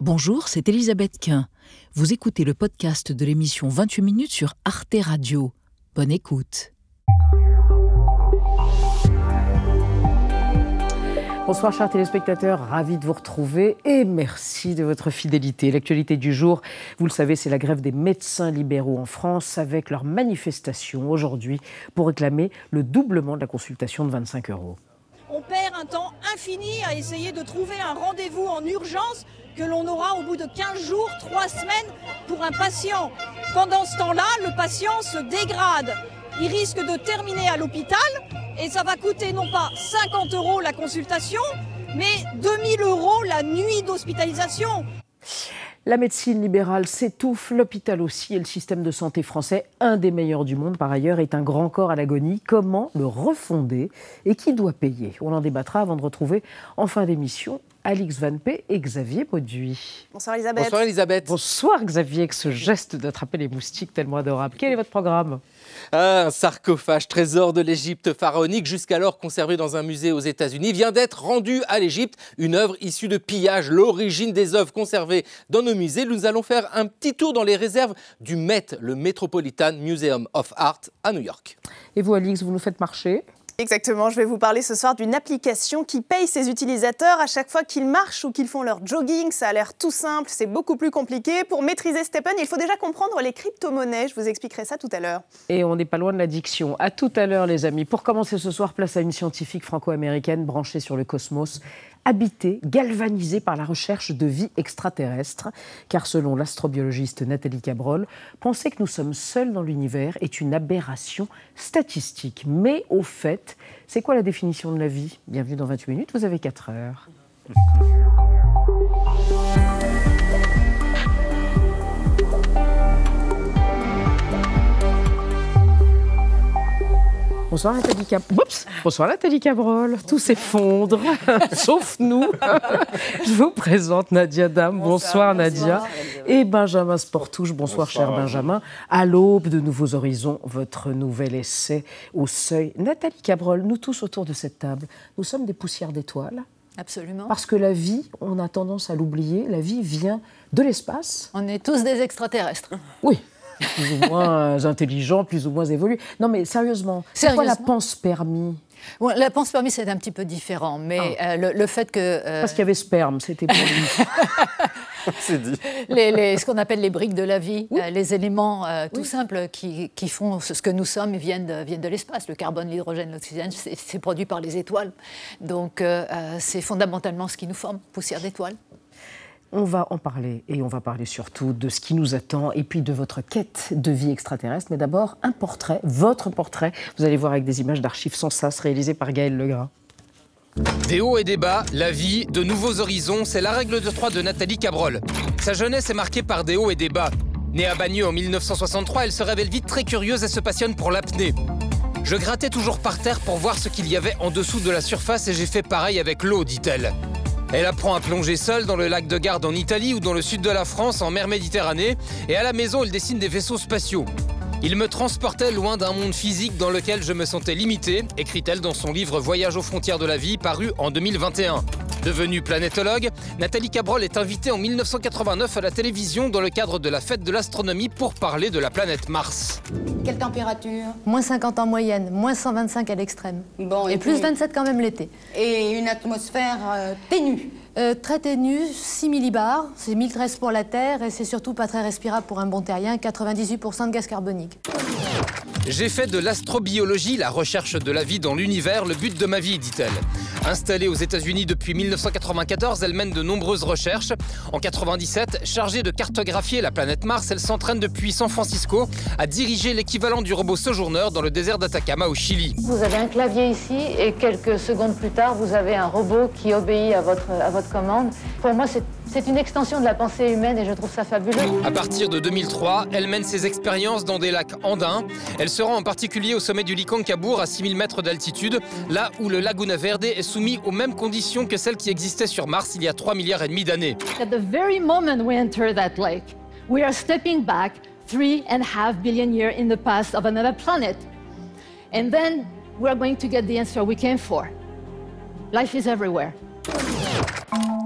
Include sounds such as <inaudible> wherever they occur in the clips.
Bonjour, c'est Elisabeth Quint. Vous écoutez le podcast de l'émission 28 minutes sur Arte Radio. Bonne écoute. Bonsoir chers téléspectateurs, ravi de vous retrouver et merci de votre fidélité. L'actualité du jour, vous le savez, c'est la grève des médecins libéraux en France avec leur manifestation aujourd'hui pour réclamer le doublement de la consultation de 25 euros. On perd un temps infini à essayer de trouver un rendez-vous en urgence que l'on aura au bout de 15 jours, 3 semaines pour un patient. Pendant ce temps-là, le patient se dégrade. Il risque de terminer à l'hôpital et ça va coûter non pas 50 euros la consultation, mais 2000 euros la nuit d'hospitalisation. La médecine libérale s'étouffe, l'hôpital aussi, et le système de santé français, un des meilleurs du monde par ailleurs, est un grand corps à l'agonie. Comment le refonder et qui doit payer? On en débattra avant de retrouver en fin d'émission Alix Van P et Xavier Bauduit. Bonsoir Elisabeth. Bonsoir Elisabeth. Bonsoir Xavier, avec ce geste d'attraper les moustiques tellement adorable. Quel est votre programme? Un sarcophage trésor de l'Égypte pharaonique, jusqu'alors conservé dans un musée aux États-Unis, vient d'être rendu à l'Égypte. Une œuvre issue de pillage, l'origine des œuvres conservées dans nos musées. Nous allons faire un petit tour dans les réserves du Met, le Metropolitan Museum of Art à New York. Et vous, Alix, vous nous faites marcher? Exactement, je vais vous parler ce soir d'une application qui paye ses utilisateurs à chaque fois qu'ils marchent ou qu'ils font leur jogging. Ça a l'air tout simple, c'est beaucoup plus compliqué. Pour maîtriser Stephen, il faut déjà comprendre les crypto-monnaies. Je vous expliquerai ça tout à l'heure. Et on n'est pas loin de l'addiction. À tout à l'heure, les amis. Pour commencer ce soir, place à une scientifique franco-américaine branchée sur le cosmos habité, galvanisé par la recherche de vie extraterrestre, car selon l'astrobiologiste Nathalie Cabrol, penser que nous sommes seuls dans l'univers est une aberration statistique. Mais au fait, c'est quoi la définition de la vie? Bienvenue dans 28 minutes, vous avez 4 heures. Bonsoir Nathalie, Cab... Oups Bonsoir Nathalie Cabrol. Tout s'effondre, <laughs> sauf nous. Je vous présente Nadia Dame. Bonsoir, Nadia. Et Benjamin Sportouche. Bonsoir, cher Benjamin. À l'aube de Nouveaux Horizons, votre nouvel essai au seuil. Nathalie Cabrol, nous tous autour de cette table, nous sommes des poussières d'étoiles. Absolument. Parce que la vie, on a tendance à l'oublier, la vie vient de l'espace. On est tous des extraterrestres. Oui, plus ou moins intelligents, plus ou moins évolués. Non, mais sérieusement, c'est quoi la pense permis? Bon, la pense permis, c'est un petit peu différent, mais Ah. euh, le, le fait que euh, Parce qu'il y avait sperme, c'était pour lui. <laughs> C'est dit. les, les- ce qu'on appelle les briques de la vie, euh, les éléments euh, tout simples qui, qui font ce ce que nous sommes viennent de, viennent de l'espace. Le carbone, l'hydrogène, l'oxygène, c'est produit par les étoiles. Donc euh, euh, c'est fondamentalement ce qui nous forme, poussière d'étoiles. On va en parler et on va parler surtout de ce qui nous attend et puis de votre quête de vie extraterrestre. Mais d'abord, un portrait, votre portrait. Vous allez voir avec des images d'archives sans sas réalisées par Gaël Legras. Des hauts et des bas, la vie, de nouveaux horizons, c'est la règle de trois de Nathalie Cabrol. Sa jeunesse est marquée par des hauts et des bas. Née à Bagneux en 1963, elle se révèle vite très curieuse et se passionne pour l'apnée. Je grattais toujours par terre pour voir ce qu'il y avait en dessous de la surface et j'ai fait pareil avec l'eau, dit-elle. Elle apprend à plonger seule dans le lac de Garde en Italie ou dans le sud de la France en mer Méditerranée et à la maison elle dessine des vaisseaux spatiaux. Il me transportait loin d'un monde physique dans lequel je me sentais limité, écrit-elle dans son livre Voyage aux frontières de la vie, paru en 2021. Devenue planétologue, Nathalie Cabrol est invitée en 1989 à la télévision dans le cadre de la fête de l'astronomie pour parler de la planète Mars. Quelle température? Moins 50 en moyenne, moins 125 à l'extrême. Bon, Et plus puis- 27 quand même l'été. Et une atmosphère euh, ténue. Euh, très ténu, 6 millibars, c'est 1013 pour la Terre et c'est surtout pas très respirable pour un bon terrien, 98% de gaz carbonique. J'ai fait de l'astrobiologie, la recherche de la vie dans l'univers, le but de ma vie, dit-elle. Installée aux États-Unis depuis 1994, elle mène de nombreuses recherches. En 97, chargée de cartographier la planète Mars, elle s'entraîne depuis San Francisco à diriger l'équivalent du robot Sojourner dans le désert d'Atacama au Chili. Vous avez un clavier ici et quelques secondes plus tard, vous avez un robot qui obéit à votre, à votre commande. Pour moi, c'est une extension de la pensée humaine et je trouve ça fabuleux. À partir de 2003, elle mène ses expériences dans des lacs andins. Elle se rend en particulier au sommet du Licancabour à 6000 mètres d'altitude, là où le Laguna Verde est soumis aux mêmes conditions que celles qui existaient sur Mars il y a 3 milliards et demi d'années. At the very moment we enter that lake, we are stepping back three and a half billion years in the past of another planet. And then we are going to get the answer we came for. Life is everywhere.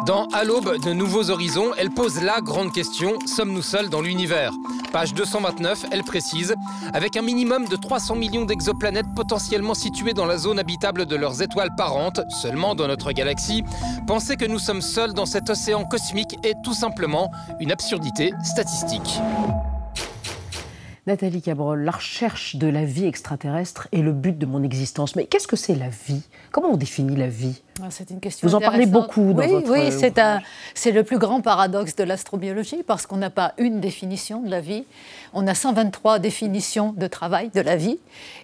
Dans À l'aube de nouveaux horizons, elle pose la grande question sommes-nous seuls dans l'univers? Page 229, elle précise avec un minimum de 300 millions d'exoplanètes potentiellement situées dans la zone habitable de leurs étoiles parentes, seulement dans notre galaxie, penser que nous sommes seuls dans cet océan cosmique est tout simplement une absurdité statistique. Nathalie Cabrol, la recherche de la vie extraterrestre est le but de mon existence. Mais qu'est-ce que c'est la vie? Comment on définit la vie? C'est une question Vous en parlez beaucoup dans oui, votre Oui, c'est, c'est le plus grand paradoxe de l'astrobiologie parce qu'on n'a pas une définition de la vie. On a 123 définitions de travail de la vie.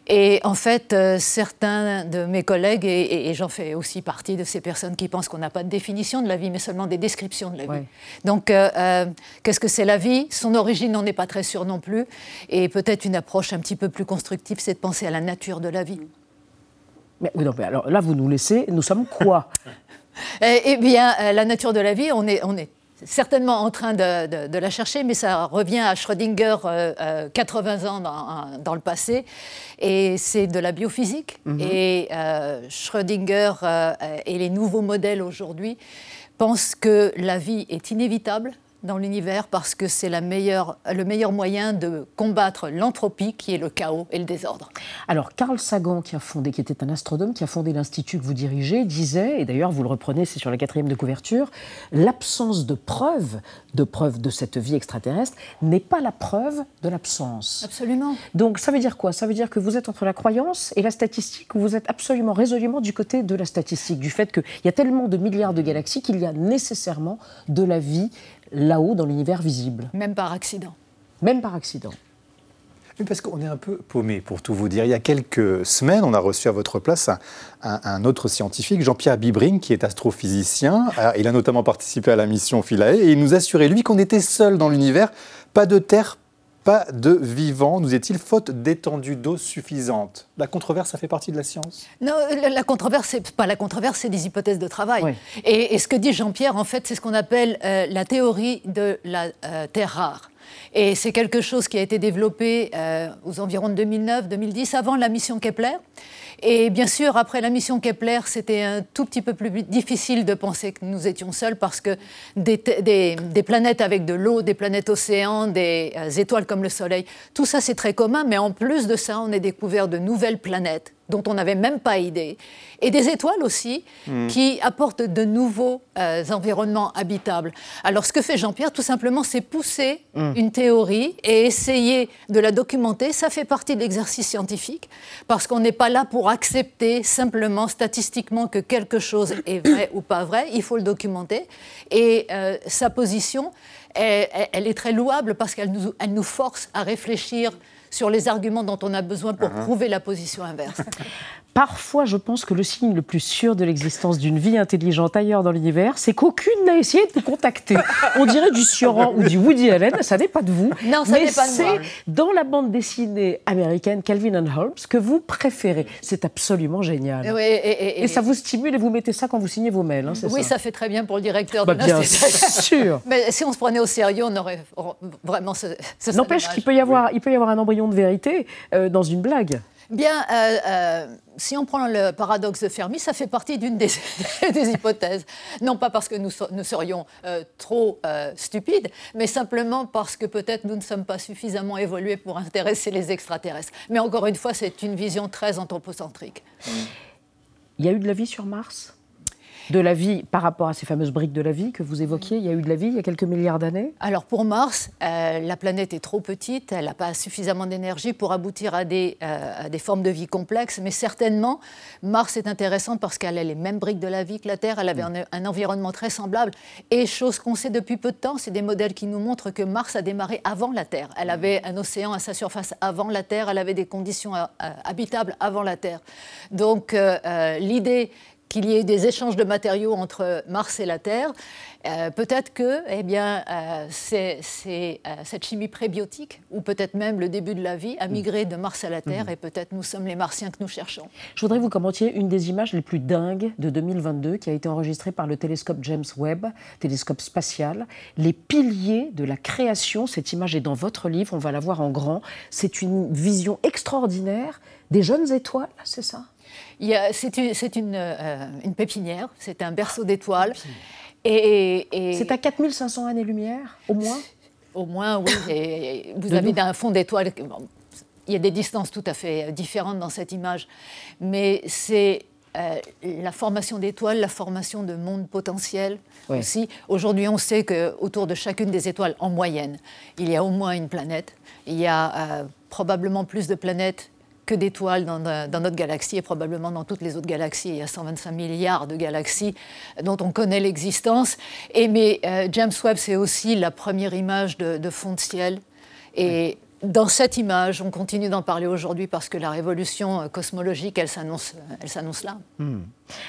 Et en fait, euh, certains de mes collègues, et, j'en fais aussi partie de ces personnes qui pensent qu'on n'a pas de définition de la vie, mais seulement des descriptions de la vie. Donc, euh, euh, qu'est-ce que c'est la vie? Son origine, on n'est pas très sûr non plus. Et peut-être une approche un petit peu plus constructive, c'est de penser à la nature de la vie. Mais, non, mais alors là, vous nous laissez, nous sommes quoi <laughs> eh, eh, bien, euh, la nature de la vie, on est, on est certainement en train de, la chercher, mais ça revient à Schrödinger 80 euh, euh, ans dans, le passé, et c'est de la biophysique. Mhm. Et Schrödinger et les nouveaux modèles aujourd'hui pensent que la vie est inévitable, dans l'univers parce que c'est le meilleur moyen de combattre l'entropie qui est le chaos et le désordre. Alors Carl Sagan, qui a fondé, qui était un astronome, qui a fondé l'institut que vous dirigez, disait, et d'ailleurs vous le reprenez, c'est sur la quatrième de couverture, l'absence de preuves, de preuves de cette vie extraterrestre n'est pas la preuve de l'absence. Absolument. Donc ça veut dire quoi? Ça veut dire que vous êtes entre la croyance et la statistique, ou vous êtes absolument résolument du côté de la statistique, du fait qu'il y a tellement de milliards de galaxies qu'il y a nécessairement de la vie là-haut dans l'univers visible. Même par accident. Même par accident. Oui, parce qu'on est un peu paumé, pour tout vous dire. Il y a quelques semaines, on a reçu à votre place un, autre scientifique, Jean-Pierre Bibring, qui est astrophysicien. Euh, il a notamment participé à la mission Philae et il nous assurait, lui, qu'on était seul dans l'univers, pas de Terre, pas de vivant, nous est-il, faute d'étendue d'eau suffisante? La controverse, ça fait partie de la science? Non, la, controverse, c'est pas la controverse, c'est des hypothèses de travail. Et, ce que dit Jean-Pierre, en fait, c'est ce qu'on appelle euh, la théorie de la euh, Terre rare. Et c'est quelque chose qui a été développé euh, aux environs de 2009-2010, avant la mission Kepler. Et bien sûr, après la mission Kepler, c'était un tout petit peu plus difficile de penser que nous étions seuls parce que des, planètes avec de l'eau, des planètes océans, des euh, étoiles comme le Soleil, tout ça c'est très commun, mais en plus de ça, on a découvert de nouvelles planètes dont on n'avait même pas idée, et des étoiles aussi hmm. qui apportent de nouveaux euh, environnements habitables. Alors ce que fait Jean-Pierre, tout simplement, c'est pousser hmm. une théorie et essayer de la documenter. Ça fait partie de l'exercice scientifique, parce qu'on n'est pas là pour accepter simplement statistiquement que quelque chose est vrai ou pas vrai, il faut le documenter. Et euh, sa position, elle, elle, est très louable parce qu'elle nous, elle nous force à réfléchir sur les arguments dont on a besoin pour uh-huh. prouver la position inverse. <laughs> Parfois, je pense que le signe le plus sûr de l'existence d'une vie intelligente ailleurs dans l'univers, c'est qu'aucune n'a essayé de vous contacter. On dirait du Sioran ou du Woody Allen, ça n'est pas de vous. Non, ça n'est pas de moi. c'est dans la bande dessinée américaine Calvin and Holmes que vous préférez. C'est absolument génial. et, ça vous stimule et vous mettez ça quand vous signez vos mails, hein, Oui, ça, fait très bien pour le directeur bah, de Bien sûr. <laughs> Mais si on se prenait au sérieux, on aurait vraiment... Ce, N'empêche qu'il peut, y avoir, il peut y avoir un embryon de vérité euh, dans une blague. Bien, euh, euh, si on prend le paradoxe de Fermi, ça fait partie d'une des, <laughs> hypothèses. Non pas parce que nous, serions euh, trop stupides, mais simplement parce que peut-être nous ne sommes pas suffisamment évolués pour intéresser les extraterrestres. Mais encore une fois, c'est une vision très anthropocentrique. Il y a eu de la vie sur Mars? De la vie par rapport à ces fameuses briques de la vie que vous évoquiez Il y a eu de la vie il y a quelques milliards d'années Alors pour Mars, euh, la planète est trop petite, elle n'a pas suffisamment d'énergie pour aboutir à des, euh, des, formes de vie complexes, mais certainement, Mars est intéressante parce qu'elle a les mêmes briques de la vie que la Terre, elle avait mm. un, environnement très semblable. Et chose qu'on sait depuis peu de temps, c'est des modèles qui nous montrent que Mars a démarré avant la Terre. Elle avait un océan à sa surface avant la Terre, elle avait des conditions euh, habitables avant la Terre. Donc l'idée qu'il y ait des échanges de matériaux entre Mars et la Terre. Euh, peut-être que eh bien, euh, c'est, euh, cette chimie prébiotique, ou peut-être même le début de la vie, a mm. migré de Mars à la Terre, mm. et peut-être nous sommes les Martiens que nous cherchons. Je voudrais que vous commentiez une des images les plus dingues de 2022, qui a été enregistrée par le télescope James Webb, télescope spatial. Les piliers de la création, cette image est dans votre livre, on va la voir en grand. C'est une vision extraordinaire des jeunes étoiles, c'est ça? C'est une, euh, une, pépinière, c'est un berceau d'étoiles. Et, et- C'est à 4500 années-lumière, au moins? Au moins, oui. Et vous avez nous. un fond d'étoiles. bon, Il y a des distances tout à fait différentes dans cette image. Mais c'est euh, la formation d'étoiles, la formation de mondes potentiels Ouais. aussi. Aujourd'hui, on sait qu'autour de chacune des étoiles, en moyenne, il y a au moins une planète. Il y a euh, probablement plus de planètes que d'étoiles dans, dans notre galaxie et probablement dans toutes les autres galaxies. Il y a 125 milliards de galaxies dont on connaît l'existence. Et mais euh, James Webb, c'est aussi la première image de, de fond de ciel. Et dans cette image, on continue d'en parler aujourd'hui parce que la révolution euh, cosmologique, elle s'annonce, elle s'annonce là.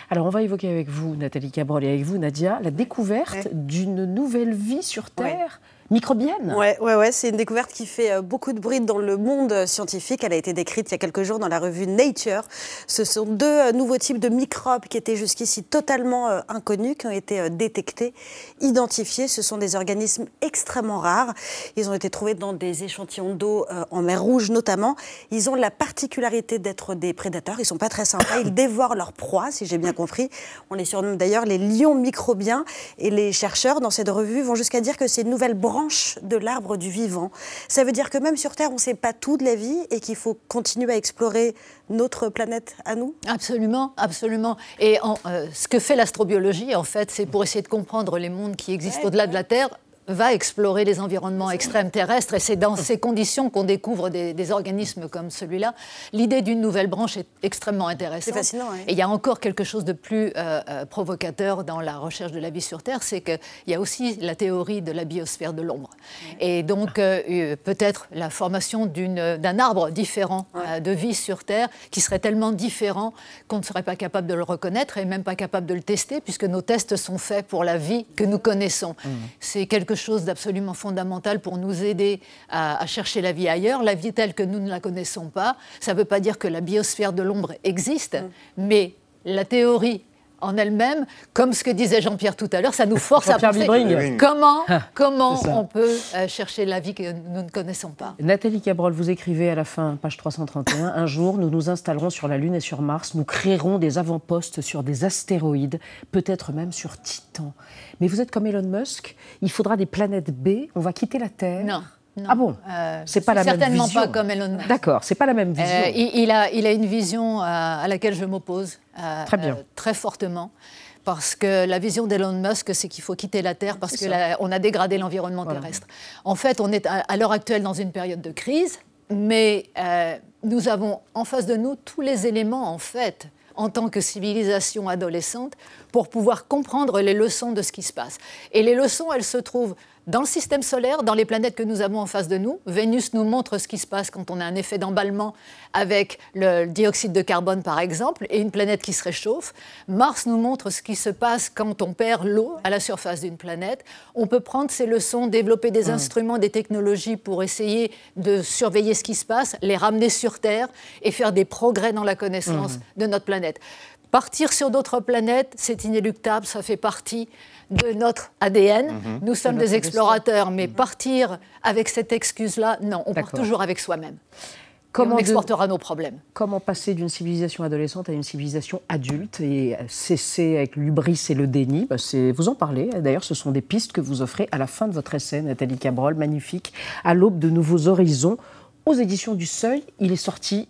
Alors, on va évoquer avec vous, Nathalie Cabrol, et avec vous, Nadia, la découverte d'une nouvelle vie sur Terre, microbienne. Ouais, ouais, ouais, c'est une découverte qui fait euh, beaucoup de bruit dans le monde scientifique. Elle a été décrite il y a quelques jours dans la revue Nature. Ce sont deux euh, nouveaux types de microbes qui étaient jusqu'ici totalement euh, inconnus, qui ont été détectés, identifiés. Ce sont des organismes extrêmement rares. Ils ont été trouvés dans des échantillons d'eau en mer Rouge notamment. Ils ont la particularité d'être des prédateurs. Ils sont pas très sympas. Ils dévorent leurs proies, si j'ai bien compris. On les surnomme d'ailleurs les lions microbiens. Et les chercheurs dans cette revue vont jusqu'à dire que c'est une nouvelle branche de l'arbre du vivant. Ça veut dire que même sur Terre, on ne sait pas tout de la vie et qu'il faut continuer à explorer notre planète à nous? Absolument, absolument. Et en, euh, ce que fait l'astrobiologie, en fait, c'est pour essayer de comprendre les mondes qui existent au-delà de la Terre va explorer les environnements extrêmes terrestres et c'est dans ces conditions qu'on découvre des, des organismes comme celui-là. L'idée d'une nouvelle branche est extrêmement intéressante. C'est fascinant. Et il y a encore quelque chose de plus euh, euh, provocateur dans la recherche de la vie sur Terre, c'est qu'il y a aussi la théorie de la biosphère de l'ombre. Et donc euh, peut-être la formation d'un arbre différent euh, de vie sur Terre qui serait tellement différent qu'on ne serait pas capable de le reconnaître et même pas capable de le tester puisque nos tests sont faits pour la vie que nous connaissons. C'est quelque chose d'absolument fondamental pour nous aider à, à chercher la vie ailleurs, la vie telle que nous ne la connaissons pas. Ça ne veut pas dire que la biosphère de l'ombre existe, mais la théorie en elle-même, comme ce que disait Jean-Pierre tout à l'heure, ça nous force à Jean-Pierre penser Bibring. comment, comment C'est ça. on peut euh, chercher la vie que nous ne connaissons pas. Nathalie Cabrol, vous écrivez à la fin, page 331, Un jour, nous nous installerons sur la Lune et sur Mars, nous créerons des avant-postes sur des astéroïdes, peut-être même sur Titan. Mais vous êtes comme Elon Musk, il faudra des planètes B, on va quitter la Terre. Non. Non. Ah bon Euh, C'est pas la même certainement vision. pas comme Elon Musk. D'accord, c'est pas la même vision. Euh, il, il a, il a une vision euh, à laquelle je m'oppose Très bien. très fortement. Parce que la vision d'Elon Musk, c'est qu'il faut quitter la Terre parce qu'on a dégradé l'environnement terrestre. En fait, on est à, à l'heure actuelle dans une période de crise, mais euh, nous avons en face de nous tous les éléments, en fait, en tant que civilisation adolescente, pour pouvoir comprendre les leçons de ce qui se passe. Et les leçons, elles se trouvent dans le système solaire, dans les planètes que nous avons en face de nous. Vénus nous montre ce qui se passe quand on a un effet d'emballement avec le dioxyde de carbone, par exemple, et une planète qui se réchauffe. Mars nous montre ce qui se passe quand on perd l'eau à la surface d'une planète. On peut prendre ces leçons, développer des instruments, des technologies pour essayer de surveiller ce qui se passe, les ramener sur Terre et faire des progrès dans la connaissance de notre planète. Partir sur d'autres planètes, c'est inéluctable, ça fait partie de notre ADN. Nous sommes des explorateurs, mais partir avec cette excuse-là, non, on part toujours avec soi-même. Comment on de- exportera nos problèmes. Comment passer d'une civilisation adolescente à une civilisation adulte et cesser avec l'ubris et le déni? Bah, Vous en parlez. D'ailleurs, ce sont des pistes que vous offrez à la fin de votre essai, Nathalie Cabrol, magnifique, à l'aube de nouveaux horizons, aux éditions du Seuil. Il est sorti,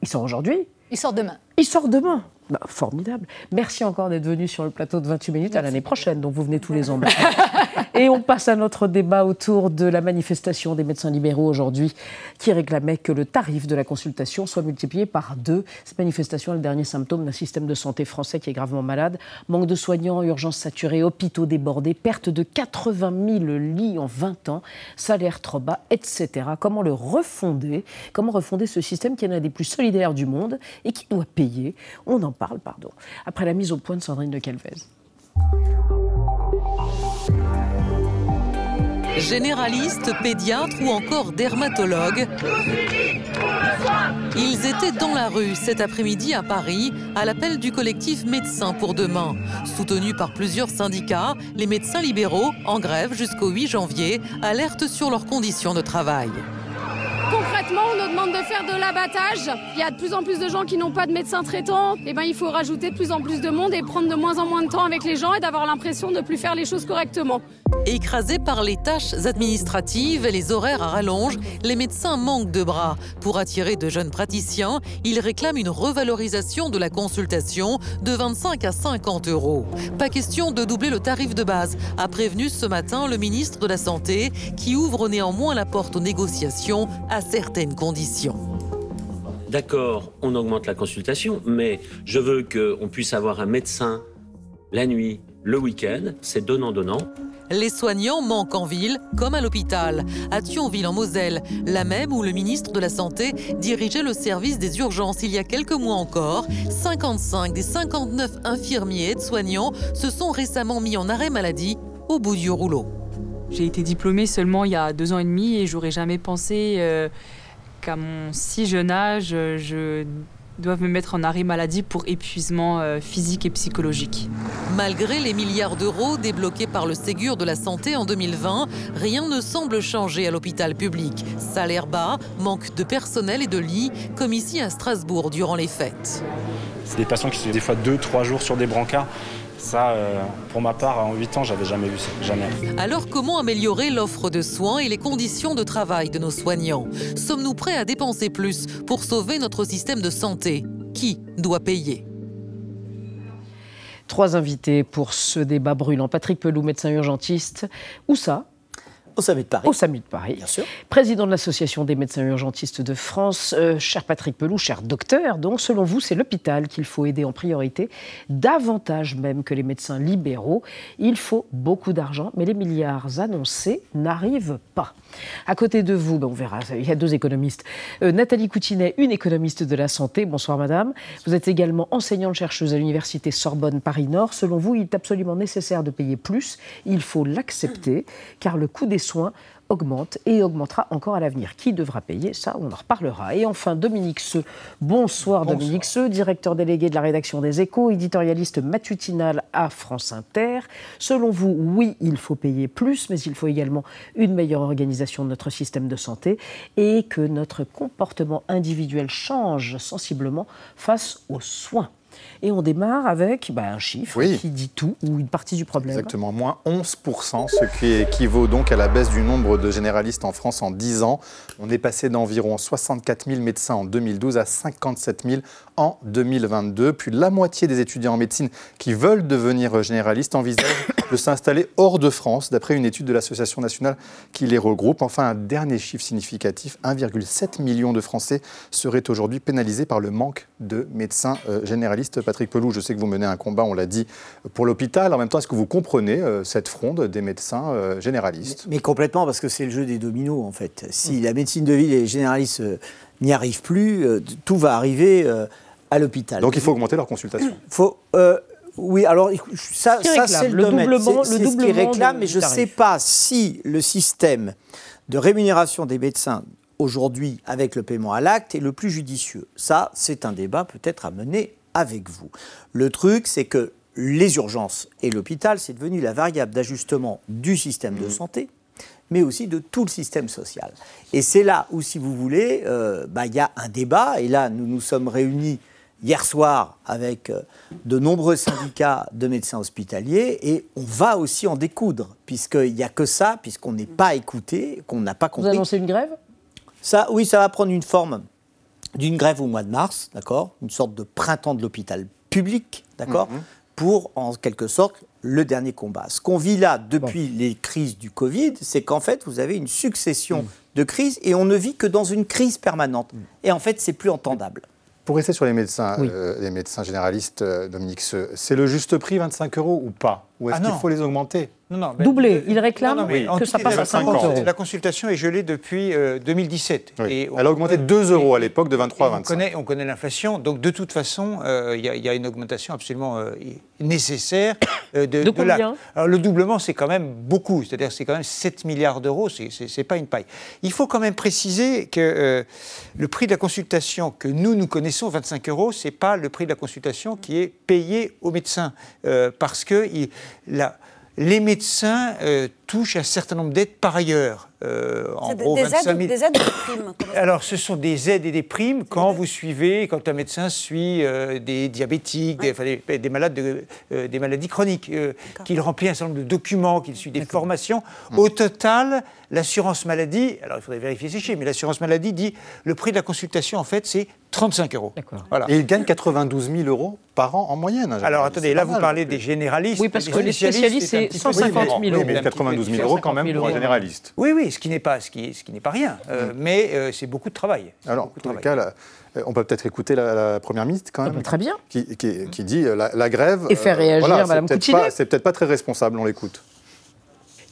il sort aujourd'hui, Il sort demain. il sort demain. Bah, formidable. Merci encore d'être venu sur le plateau de 28 minutes à l'année prochaine, donc vous venez tous les ans. <laughs> Et on passe à notre débat autour de la manifestation des médecins libéraux aujourd'hui qui réclamait que le tarif de la consultation soit multiplié par deux. Cette manifestation est le dernier symptôme d'un système de santé français qui est gravement malade. Manque de soignants, urgences saturées, hôpitaux débordés, perte de 80 000 lits en 20 ans, salaire trop bas, etc. Comment le refonder? Comment refonder ce système qui est l'un des plus solidaires du monde et qui doit payer? On en parle, pardon, après la mise au point de Sandrine de Calvez. Généralistes, pédiatres ou encore dermatologues, ils étaient dans la rue cet après-midi à Paris à l'appel du collectif Médecins pour demain. Soutenu par plusieurs syndicats, les médecins libéraux, en grève jusqu'au 8 janvier, alertent sur leurs conditions de travail. Concrètement, on nous demande de faire de l'abattage. Il y a de plus en plus de gens qui n'ont pas de médecin traitant. Et ben, il faut rajouter de plus en plus de monde et prendre de moins en moins de temps avec les gens et d'avoir l'impression de ne plus faire les choses correctement. Écrasés par les tâches administratives et les horaires à rallonge, les médecins manquent de bras. Pour attirer de jeunes praticiens, ils réclament une revalorisation de la consultation de 25 à 50 euros. Pas question de doubler le tarif de base, a prévenu ce matin le ministre de la Santé, qui ouvre néanmoins la porte aux négociations certaines conditions. D'accord, on augmente la consultation, mais je veux qu'on puisse avoir un médecin la nuit, le week-end, c'est donnant-donnant. Les soignants manquent en ville comme à l'hôpital. À Thionville en Moselle, la même où le ministre de la Santé dirigeait le service des urgences il y a quelques mois encore, 55 des 59 infirmiers et soignants se sont récemment mis en arrêt maladie au bout du rouleau. J'ai été diplômée seulement il y a deux ans et demi et j'aurais jamais pensé euh, qu'à mon si jeune âge, je doivent me mettre en arrêt maladie pour épuisement euh, physique et psychologique. Malgré les milliards d'euros débloqués par le Ségur de la Santé en 2020, rien ne semble changer à l'hôpital public. Salaire bas, manque de personnel et de lits, comme ici à Strasbourg durant les fêtes. C'est des patients qui sont des fois deux, trois jours sur des brancards. Ça, euh, pour ma part, en 8 ans, j'avais jamais vu ça. Jamais. Alors, comment améliorer l'offre de soins et les conditions de travail de nos soignants? Sommes-nous prêts à dépenser plus pour sauver notre système de santé? Qui doit payer? Trois invités pour ce débat brûlant. Patrick Pelou, médecin urgentiste. Où ça? Au SAMU de Paris. Au SAMU de Paris. Bien sûr. Président de l'Association des médecins urgentistes de France. Euh, cher Patrick Pelou, cher docteur, donc selon vous, c'est l'hôpital qu'il faut aider en priorité, davantage même que les médecins libéraux. Il faut beaucoup d'argent, mais les milliards annoncés n'arrivent pas. À côté de vous, ben on verra, il y a deux économistes. Euh, Nathalie Coutinet, une économiste de la santé. Bonsoir madame. Vous êtes également enseignante-chercheuse à l'université Sorbonne Paris-Nord. Selon vous, il est absolument nécessaire de payer plus. Il faut l'accepter, car le coût des soins augmente et augmentera encore à l'avenir. Qui devra payer Ça, on en reparlera. Et enfin, Dominique Seux. Bonsoir, Dominique Seux, directeur délégué de la rédaction des Échos, éditorialiste matutinal à France Inter. Selon vous, oui, il faut payer plus, mais il faut également une meilleure organisation de notre système de santé et que notre comportement individuel change sensiblement face aux soins. Et on démarre avec bah, un chiffre qui dit tout, ou une partie du problème. Exactement, moins 11%, ce qui équivaut donc à la baisse du nombre de généralistes en France en 10 ans. On est passé d'environ 64 000 médecins en 2012 à 57 000 en 2022. Puis la moitié des étudiants en médecine qui veulent devenir généralistes envisagent <coughs> de s'installer hors de France, d'après une étude de l'Association nationale qui les regroupe. Enfin, un dernier chiffre significatif, 1,7 million de Français seraient aujourd'hui pénalisés par le manque de médecins euh, généralistes. Patrick Pelou, je sais que vous menez un combat, on l'a dit, pour l'hôpital. En même temps, est-ce que vous comprenez euh, cette fronde des médecins euh, généralistes? Mais, complètement, parce que c'est le jeu des dominos, en fait. Si la médecine de ville et les généralistes n'y arrivent plus, tout va arriver à l'hôpital. Donc il faut augmenter leur consultation. <clears throat> Faut, oui, alors ça, ça c'est le, doublement, le doublement ce qui réclame, mais je ne sais pas si le système de rémunération des médecins aujourd'hui avec le paiement à l'acte est le plus judicieux. Ça, c'est un débat peut-être à mener avec vous. Le truc, c'est que les urgences et l'hôpital, c'est devenu la variable d'ajustement du système de mmh. santé, mais aussi de tout le système social. Et c'est là où, si vous voulez, euh, bah, il y a un débat, et là, nous nous sommes réunis hier soir avec euh, de nombreux syndicats de médecins hospitaliers et on va aussi en découdre, puisqu'il n'y a que ça, puisqu'on n'est pas écouté, qu'on n'a pas compris. Vous annoncez une grève? Ça, Oui, ça va prendre une forme d'une grève au mois de mars, d'accord? Une sorte de printemps de l'hôpital public, d'accord? Mhm. Pour, en quelque sorte, le dernier combat. Ce qu'on vit là depuis les crises du Covid, c'est qu'en fait, vous avez une succession mhm. de crises et on ne vit que dans une crise permanente. Mhm. Et en fait, c'est plus entendable. Pour rester sur les médecins, euh, les médecins généralistes, euh, Dominique, c'est le juste prix, 25 euros ou pas? Ou est-ce ah qu'il faut les augmenter? Non, non, Doublé. Il réclame que ça passe à 50 euros. La consultation est gelée depuis 2017. Euh, et Elle a augmenté de 2 euros à l'époque, de 23 à 25. On connaît, on connaît l'inflation, donc de toute façon, il y, a une augmentation absolument nécessaire. de, de, combien? Alors, Le doublement, c'est quand même beaucoup. C'est-à-dire c'est quand même 7 milliards d'euros, c'est pas une paille. Il faut quand même préciser que le prix de la consultation que nous, nous connaissons 25 euros, ce n'est pas le prix de la consultation qui est payé au médecin. Euh, parce que les médecins euh, touchent un certain nombre d'aides par ailleurs. Euh, en gros, des, aides, des aides ou des primes Alors, ce sont des aides et des primes quand vous suivez, quand un médecin suit euh, des diabétiques, des, malades de, des maladies chroniques, qu'il remplit un certain nombre de documents, qu'il suit des formations. Mmh. Au total, l'assurance maladie, alors il faudrait vérifier ces chiffres, mais l'assurance maladie dit le prix de la consultation, en fait, c'est 35 euros. Voilà. Et il gagne 92 000 euros par an en moyenne. Alors attendez, là vous parlez des généralistes. Oui, parce que les spécialistes, c'est 150 000 euros. mais 92 000 euros quand même pour un généraliste. Oui, oui, ce qui n'est pas, ce qui, ce qui n'est pas rien, euh, mm. mais euh, c'est beaucoup de travail. Alors, en tout cas, là, euh, on peut peut-être écouter la, première ministre quand même. très bien. Qui, qui, dit la, la, grève. Et faire réagir voilà, Mme Coutinet. C'est peut-être pas très responsable, on l'écoute.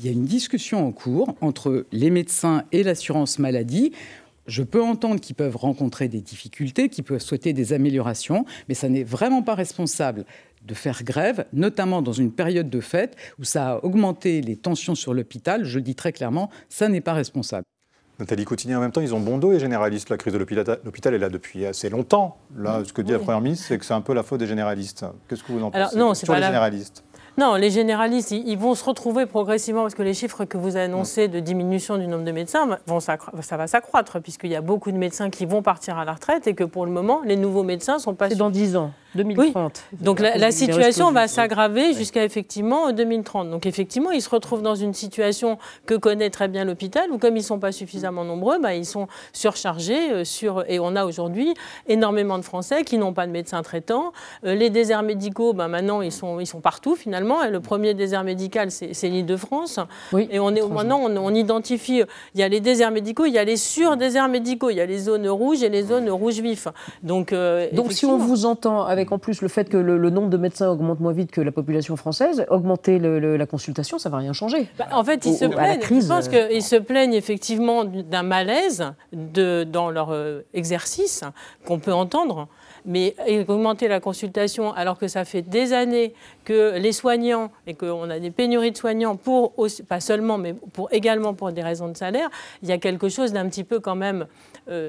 Il y a une discussion en cours entre les médecins et l'assurance maladie je peux entendre qu'ils peuvent rencontrer des difficultés, qu'ils peuvent souhaiter des améliorations, mais ça n'est vraiment pas responsable de faire grève, notamment dans une période de fête où ça a augmenté les tensions sur l'hôpital. Je le dis très clairement, ça n'est pas responsable. Nathalie Coutinier, en même temps, ils ont bon dos, les généralistes. La crise de l'hôpital est là depuis assez longtemps. Là, ce que dit la Première ministre, c'est que c'est un peu la faute des généralistes. Qu'est-ce que vous en pensez Alors, Non, c'est pas les généralistes? Non, les généralistes, ils, vont se retrouver progressivement, parce que les chiffres que vous annoncez de diminution du nombre de médecins, vont ça va s'accroître, puisqu'il y a beaucoup de médecins qui vont partir à la retraite et que pour le moment, les nouveaux médecins sont pas... C'est dans 10 ans. 2030. Donc la, situation va s'aggraver jusqu'à effectivement 2030. Donc effectivement, ils se retrouvent dans une situation que connaît très bien l'hôpital, où comme ils ne sont pas suffisamment nombreux, bah, ils sont surchargés. Euh, sur, et on a aujourd'hui énormément de Français qui n'ont pas de médecin traitant. Euh, les déserts médicaux, bah, maintenant, ils sont, ils sont partout finalement. Et le premier désert médical, c'est l'île de France. Oui, et on est, maintenant, on, identifie, il y a les déserts médicaux, il y a les sur-déserts médicaux, il y a les zones rouges et les zones rouges vifs. Donc, euh, Donc si on vous entend avec en plus le fait que le, nombre de médecins augmente moins vite que la population française, augmenter la consultation, ça ne va rien changer. Bah, en fait, ils se plaignent. je pense euh, qu'ils se plaignent effectivement d'un malaise de, dans leur euh, exercice qu'on peut entendre. Mais augmenter la consultation alors que ça fait des années que les soignants et qu'on a des pénuries de soignants pour pas seulement mais pour également pour des raisons de salaire, il y a quelque chose d'un petit peu quand même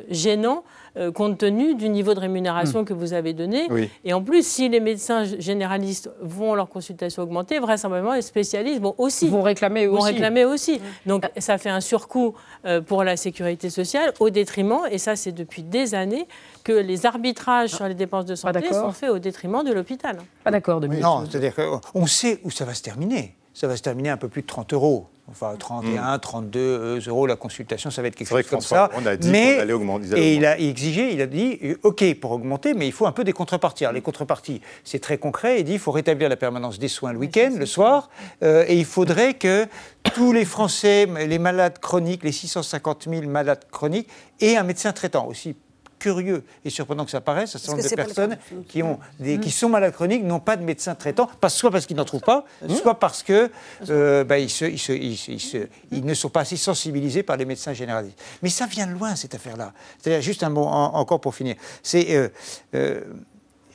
gênant euh, compte tenu du niveau de rémunération hmm. que vous avez donné. Et en plus, si les médecins généralistes vont leur consultation augmenter, vraisemblablement les spécialistes vont aussi vont réclamer vont réclamer aussi. Donc ça fait un surcoût euh, pour la sécurité sociale au détriment, et ça c'est depuis des années, que les arbitrages sur les dépenses de santé sont faits au détriment de l'hôpital. Pas d'accord, de Non, c'est-à-dire qu'on sait où ça va se terminer. Ça va se terminer un peu plus de 30 euros. Enfin, 31, 32 mm. euh, euros la consultation, ça va être quelque chose comme ça. On a dit mais, allait augmenter. Et il a exigé, il a dit, euh, OK, pour augmenter, mais il faut un peu des contreparties. les contreparties, c'est très concret. Il dit, il faut rétablir la permanence des soins le week-end, le soir, euh, et il faudrait que tous les Français, les malades chroniques, les 650 000 malades chroniques, aient un médecin traitant aussi curieux et surprenant que ça paraisse, un certain nombre de personnes qui, ont des, qui sont malades chroniques n'ont pas de médecin traitant, soit parce qu'ils n'en trouvent pas, soit parce qu'ils euh, bah, ils, ils, ne sont pas assez sensibilisés par les médecins généralistes. Mais ça vient de loin, cette affaire-là. C'est-à-dire, juste un mot encore pour finir. C'est. Euh, euh,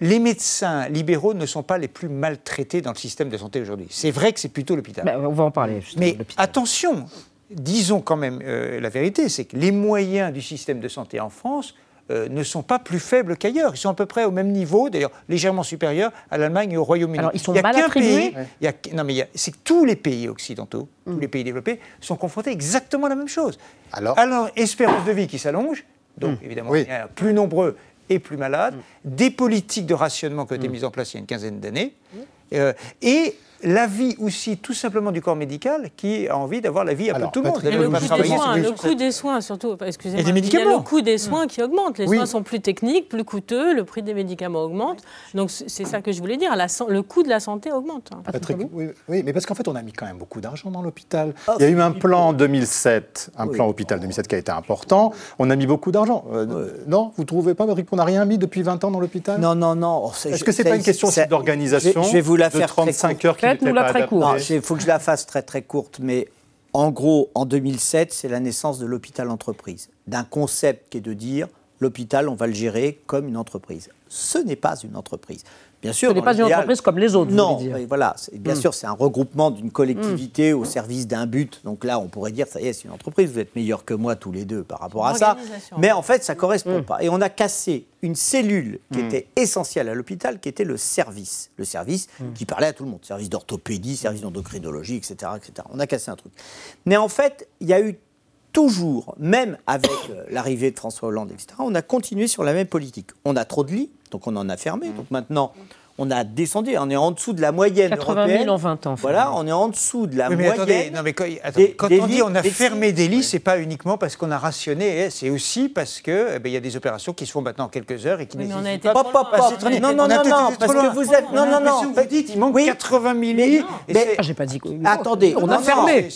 les médecins libéraux ne sont pas les plus maltraités dans le système de santé aujourd'hui. C'est vrai que c'est plutôt l'hôpital. Ben, on va en parler. Mais attention, disons quand même la vérité, c'est que les moyens du système de santé en France euh, ne sont pas plus faibles qu'ailleurs. Ils sont à peu près au même niveau, d'ailleurs légèrement supérieurs à l'Allemagne et au Royaume-Uni. Alors, ils sont il y a mal pays, il y a, Non, mais c'est que tous les pays occidentaux, tous mm. les pays développés, sont confrontés exactement à la même chose. Alors, Alors espérance de vie qui s'allonge, donc mm. évidemment, il y a plus nombreux et plus malades, mm. des politiques de rationnement qui ont été mises en place il y a une quinzaine d'années, euh, et l'avis aussi tout simplement du corps médical qui a envie d'avoir la vie à peu tout le monde. le, coût des soins, le coût des soins, surtout, excusez-moi. Et des médicaments. Il y a le coût des soins qui augmente. Les soins sont plus techniques, plus coûteux, le prix des médicaments augmente. Donc c'est ça que je voulais dire. le coût de la santé augmente. Hein. oui, mais parce qu'en fait, on a mis quand même beaucoup d'argent dans l'hôpital. Oh, il y a eu un plan en 2007, un plan hôpital 2007 qui a été important. On a mis beaucoup d'argent. Euh, non, vous ne trouvez pas, Marie, qu'on n'a rien mis depuis 20 ans dans l'hôpital? Non, non, non. Est-ce que ce n'est pas une question d'organisation Je vais vous la faire de 35 heures qui nous la très courte. Il faut que je la fasse très très courte, mais en gros, en 2007, c'est la naissance de l'hôpital entreprise, d'un concept qui est de dire l'hôpital, on va le gérer comme une entreprise. Ce n'est pas une entreprise. Bien sûr. Ce n'est pas une entreprise comme les autres. Non, dire. voilà. Bien mm. sûr, c'est un regroupement d'une collectivité au service d'un but. Donc là, on pourrait dire, ça y est, c'est une entreprise. Vous êtes meilleurs que moi tous les deux par rapport à ça. Mais en fait, ça correspond mm. pas. Et on a cassé une cellule qui était essentielle à l'hôpital, qui était le service. Le service qui parlait à tout le monde. Service d'orthopédie, service d'endocrinologie, etc., etc. On a cassé un truc. Mais en fait, il y a eu toujours, même avec euh, l'arrivée de François Hollande, etc., on a continué sur la même politique. On a trop de lits, donc on en a fermé. Donc maintenant, on a descendu, on est en dessous de la moyenne 80 000 en 20 ans. Voilà, on est en dessous de la moyenne. Attendez, non mais quand, on dit on a fermé des lits, c'est pas uniquement parce qu'on a rationné, hein, c'est aussi parce que eh ben, il y a des opérations qui se font maintenant en quelques heures et qui nécessitent pas. Pop, pop, pop. Non, non, non, non, parce que vous êtes. Non, non, non. Vous dites, il manque 80 000 lits. Mais j'ai pas dit. Attendez, on a fermé.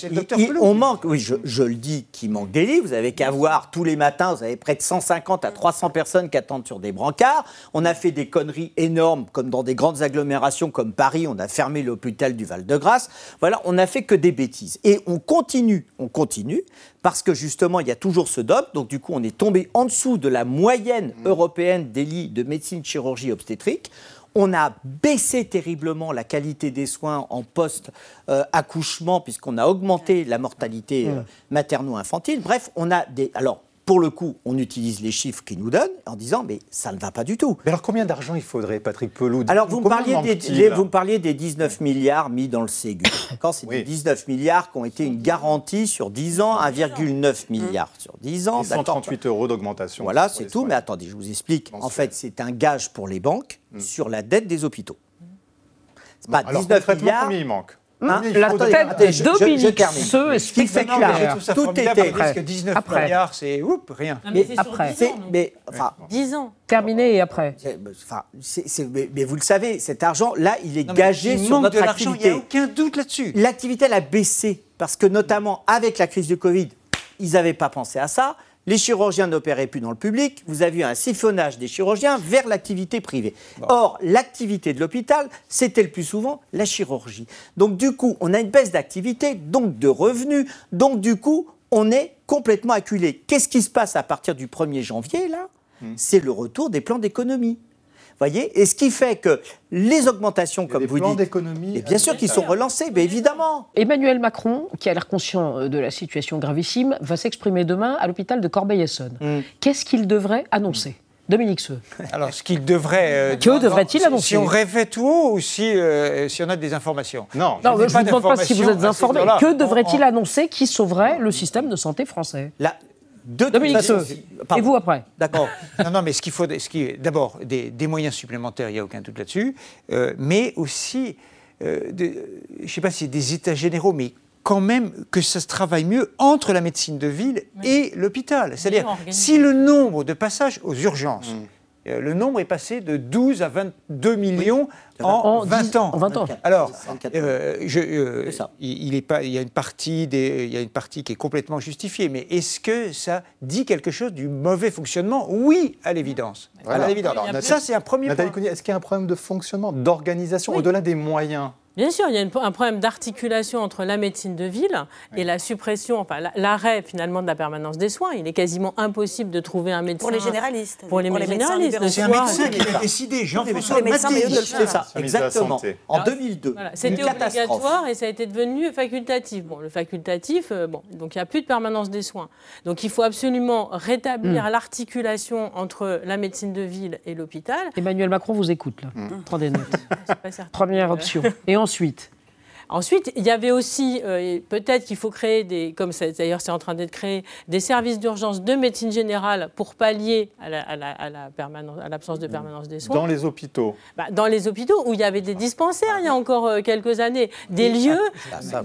On manque. Oui, je le dis, qu'il manque des lits. Vous avez qu'à voir tous les matins, vous avez près de 150 à 300 personnes qui attendent sur des brancards. On a fait des conneries énormes, comme dans des grandes agglomérations comme Paris, on a fermé l'hôpital du Val-de-Grâce. Voilà, on n'a fait que des bêtises. Et on continue, on continue, parce que justement, il y a toujours ce DOP. Donc, du coup, on est tombé en dessous de la moyenne mmh. européenne des lits de médecine, chirurgie, obstétrique. On a baissé terriblement la qualité des soins en post-accouchement, puisqu'on a augmenté la mortalité euh, mmh. materno-infantile. Bref, on a des. Alors, pour le coup, on utilise les chiffres qu'ils nous donnent en disant mais ça ne va pas du tout. Mais alors combien d'argent il faudrait, Patrick Peloud Alors vous me, parliez des, vous parliez des 19 milliards mis dans le Ségur. <coughs> Quand c'est des 19 milliards qui ont été une garantie sur 10 ans, 1,9 milliard sur 10 ans. 138 euros d'augmentation. Voilà, c'est tout. Mais attendez, je vous explique. En fait, c'est un gage pour les banques hmm. sur la dette des hôpitaux. C'est pas 19 milliards. Combien il manque? Hein la tête explique c'est clair. Tout était prêt. 19 après. milliards, c'est oups, rien. mais, après. mais enfin, 10 ans. Terminé et après. Enfin, mais, vous le savez, cet argent, là, il est gagé sur notre activité. Il n'y a aucun doute là-dessus. L'activité, elle a baissé parce que notamment avec la crise du Covid, ils n'avaient pas pensé à ça. Les chirurgiens n'opéraient plus dans le public. Vous avez eu un siphonnage des chirurgiens vers l'activité privée. Or, l'activité de l'hôpital, c'était le plus souvent la chirurgie. Donc, du coup, on a une baisse d'activité, donc de revenus. Donc, du coup, on est complètement acculé. Qu'est-ce qui se passe à partir du 1er janvier, là? Hmm. C'est le retour des plans d'économie voyez Et ce qui fait que les augmentations, comme vous dites, d'économie, et bien sûr qu'ils sont relancés, mais évidemment. Emmanuel Macron, qui a l'air conscient euh, de la situation gravissime, va s'exprimer demain à l'hôpital de Corbeil-Essonne. Mm. Qu'est-ce qu'il devrait annoncer? Dominique Seux. Alors, ce qu'il devrait. Euh, que devrait-il annoncer? Si on rêvait tout haut ou si, euh, si on a des informations? Non, je ne vous demande pas si vous êtes informé. Que devrait-il annoncer qui sauverait le système de santé français? De Dominique Et vous après D'accord. <laughs> non, non, mais ce qu'il faut, ce qui, d'abord, des, des, moyens supplémentaires, il n'y a aucun doute là-dessus, euh, mais aussi, euh, je ne sais pas si c'est des états généraux, mais quand même que ça se travaille mieux entre la médecine de ville et l'hôpital. C'est-à-dire, si le nombre de passages aux urgences mm. Euh, le nombre est passé de 12 à 22 millions en, 20 ans. En 20 ans. Alors, euh, je, euh, il, est pas, il, y a une partie des, il y a une partie qui est complètement justifiée, mais est-ce que ça dit quelque chose du mauvais fonctionnement? Oui, à l'évidence. À l'évidence. Ça, c'est un premier Nathalie point. Est-ce qu'il y a un problème de fonctionnement, d'organisation, au-delà des moyens? Bien sûr, il y a un problème d'articulation entre la médecine de ville et la suppression, enfin l'arrêt finalement de la permanence des soins. Il est quasiment impossible de trouver un médecin. Pour les généralistes. Pour les, généralistes. C'est un médecin qui a décidé, Jean-François C'est ça, exactement. En 2002. C'était obligatoire et ça a été devenu facultatif. Bon, le facultatif, euh, bon, donc il n'y a plus de permanence des soins. Donc il faut absolument rétablir hmm. l'articulation entre la médecine de ville et l'hôpital. Emmanuel Macron vous écoute là. Hmm. Prenez note. <laughs> Première option. Et ensuite Ensuite, il y avait aussi, euh, peut-être qu'il faut créer des, comme d'ailleurs c'est en train d'être créé, des services d'urgence de médecine générale pour pallier à, l'absence de permanence des soins. Dans les hôpitaux bah, Dans les hôpitaux où il y avait des dispensaires il y a encore euh, quelques années, des lieux,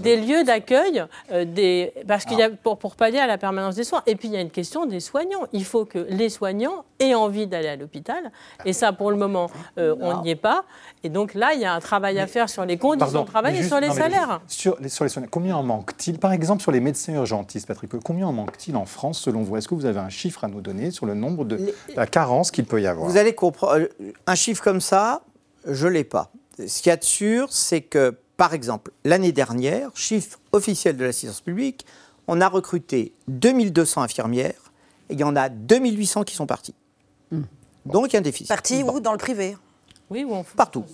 des lieux d'accueil, euh, des, parce qu'il y a, ah. pour, pour pallier à la permanence des soins. Et puis il y a une question des soignants. Il faut que les soignants aient envie d'aller à l'hôpital. Et ça, pour le moment, on n'y est pas. Et donc là, il y a un travail à faire sur les conditions de travail et sur les salaires. Sur les, sur les soignants, combien en manque-t-il Par exemple, sur les médecins urgentistes, Patrick, combien en manque-t-il en France selon vous? Est-ce que vous avez un chiffre à nous donner sur le nombre de la carence qu'il peut y avoir? Vous allez comprendre. Euh, un chiffre comme ça, je ne l'ai pas. Ce qu'il y a de sûr, c'est que, par exemple, l'année dernière, chiffre officiel de l'assistance publique, on a recruté 2200 infirmières et il y en a 2800 qui sont partis. Donc il y a un déficit. Partis où Dans le privé Oui, ou Partout.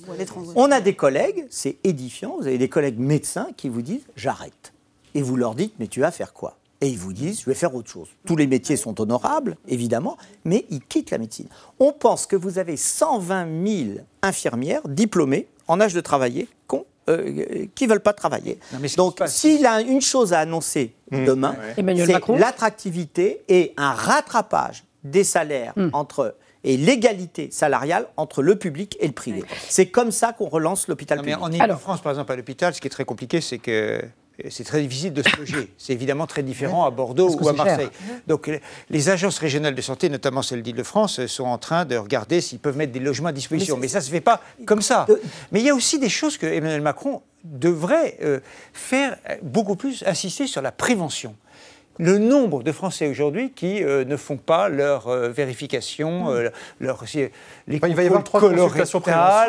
On a des collègues, c'est édifiant, vous avez des collègues médecins qui vous disent j'arrête. Et vous leur dites mais tu vas faire quoi? Et ils vous disent, je vais faire autre chose. Tous les métiers sont honorables, évidemment, mais ils quittent la médecine. On pense que vous avez 120 000 infirmières diplômées en âge de travailler euh, qui ne veulent pas travailler. Donc, s'il a une chose à annoncer mmh. demain, c'est l'attractivité et un rattrapage des salaires mmh. entre et l'égalité salariale entre le public et le privé. C'est comme ça qu'on relance l'hôpital public. en Ile-de-France, par exemple, à l'hôpital, ce qui est très compliqué, c'est que c'est très difficile de se loger. <coughs> C'est évidemment très différent à Bordeaux ou à Marseille. Donc les agences régionales de santé, notamment celle d'Île-de-France, sont en train de regarder s'ils peuvent mettre des logements à disposition. Mais, ça ne se fait pas comme ça. Mais il y a aussi des choses que Emmanuel Macron devrait euh, faire beaucoup plus insister sur la prévention le nombre de Français aujourd'hui qui euh, ne font pas leur euh, vérification, euh, leur, les il va y avoir trois consultations